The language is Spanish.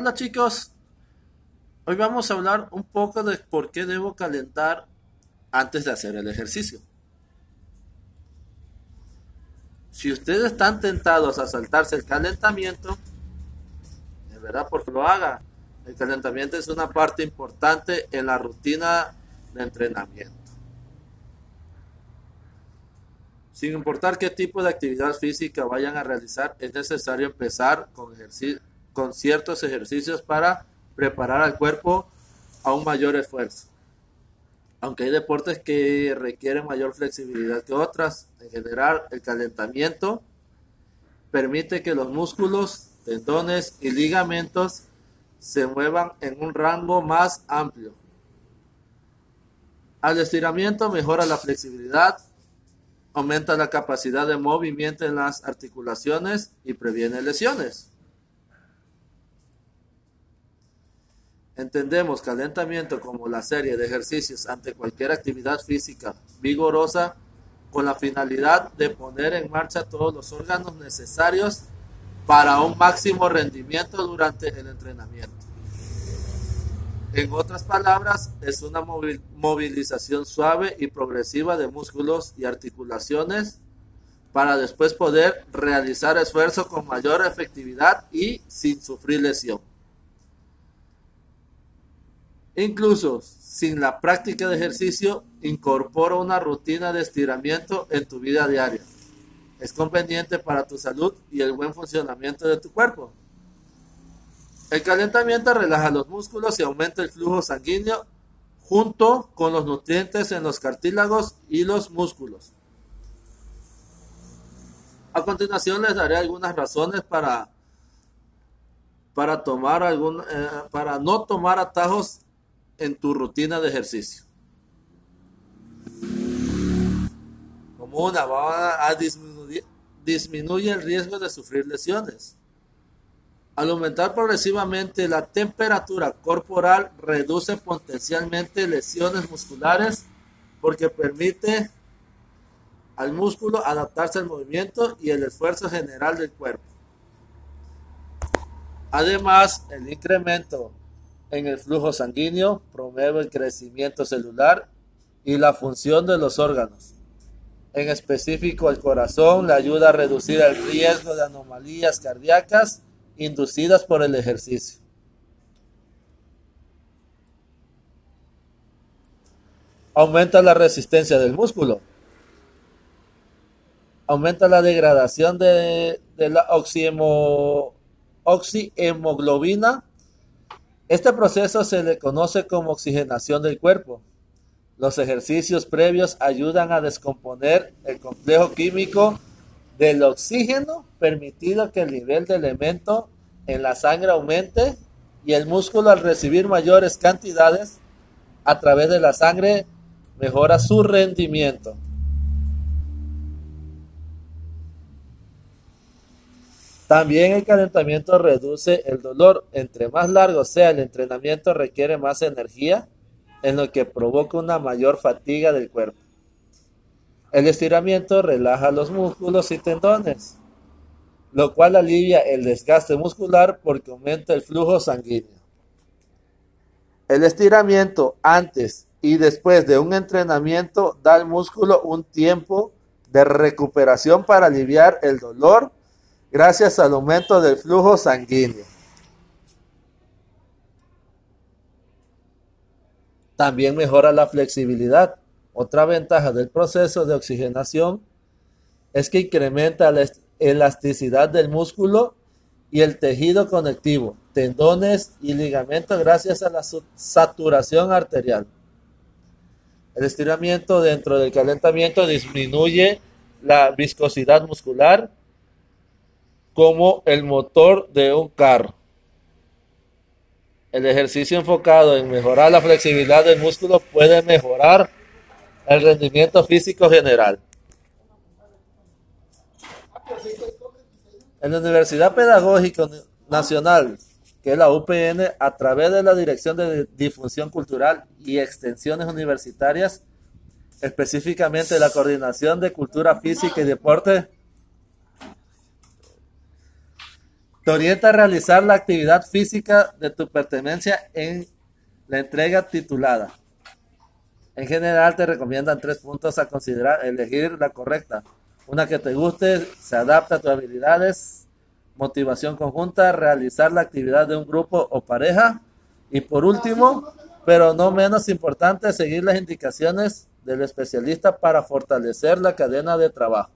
Hola chicos, hoy vamos a hablar un poco de por qué debo calentar antes de hacer el ejercicio. Si ustedes están tentados a saltarse el calentamiento, es verdad porque lo haga. El calentamiento es una parte importante en la rutina de entrenamiento. Sin importar qué tipo de actividad física vayan a realizar, es necesario empezar con ejercicio con ciertos ejercicios para preparar al cuerpo a un mayor esfuerzo. Aunque hay deportes que requieren mayor flexibilidad que otras, en general el calentamiento permite que los músculos, tendones y ligamentos se muevan en un rango más amplio. Al estiramiento mejora la flexibilidad, aumenta la capacidad de movimiento en las articulaciones y previene lesiones. Entendemos calentamiento como la serie de ejercicios ante cualquier actividad física vigorosa con la finalidad de poner en marcha todos los órganos necesarios para un máximo rendimiento durante el entrenamiento. En otras palabras, es una movilización suave y progresiva de músculos y articulaciones para después poder realizar esfuerzo con mayor efectividad y sin sufrir lesión. Incluso sin la práctica de ejercicio, incorpora una rutina de estiramiento en tu vida diaria. Es conveniente para tu salud y el buen funcionamiento de tu cuerpo. El calentamiento relaja los músculos y aumenta el flujo sanguíneo junto con los nutrientes en los cartílagos y los músculos. A continuación les daré algunas razones para, para, tomar algún, eh, para no tomar atajos en tu rutina de ejercicio. Como una, va a disminuir, disminuye el riesgo de sufrir lesiones. Al aumentar progresivamente la temperatura corporal, reduce potencialmente lesiones musculares porque permite al músculo adaptarse al movimiento y el esfuerzo general del cuerpo. Además, el incremento en el flujo sanguíneo, promueve el crecimiento celular y la función de los órganos. En específico, el corazón le ayuda a reducir el riesgo de anomalías cardíacas inducidas por el ejercicio. Aumenta la resistencia del músculo. Aumenta la degradación de, la oxihemoglobina este proceso se le conoce como oxigenación del cuerpo. Los ejercicios previos ayudan a descomponer el complejo químico del oxígeno, permitiendo que el nivel de elemento en la sangre aumente y el músculo al recibir mayores cantidades a través de la sangre mejora su rendimiento. También el calentamiento reduce el dolor. Entre más largo sea el entrenamiento requiere más energía, en lo que provoca una mayor fatiga del cuerpo. El estiramiento relaja los músculos y tendones, lo cual alivia el desgaste muscular porque aumenta el flujo sanguíneo. El estiramiento antes y después de un entrenamiento da al músculo un tiempo de recuperación para aliviar el dolor gracias al aumento del flujo sanguíneo. También mejora la flexibilidad. Otra ventaja del proceso de oxigenación es que incrementa la elasticidad del músculo y el tejido conectivo, tendones y ligamentos gracias a la saturación arterial. El estiramiento dentro del calentamiento disminuye la viscosidad muscular como el motor de un carro. El ejercicio enfocado en mejorar la flexibilidad del músculo puede mejorar el rendimiento físico general. En la Universidad Pedagógica Nacional, que es la UPN, a través de la Dirección de Difusión Cultural y Extensiones Universitarias, específicamente la Coordinación de Cultura Física y Deporte, Te orienta a realizar la actividad física de tu pertenencia en la entrega titulada. En general te recomiendan tres puntos a considerar. Elegir la correcta. Una que te guste, se adapta a tus habilidades. Motivación conjunta, realizar la actividad de un grupo o pareja. Y por último, pero no menos importante, seguir las indicaciones del especialista para fortalecer la cadena de trabajo.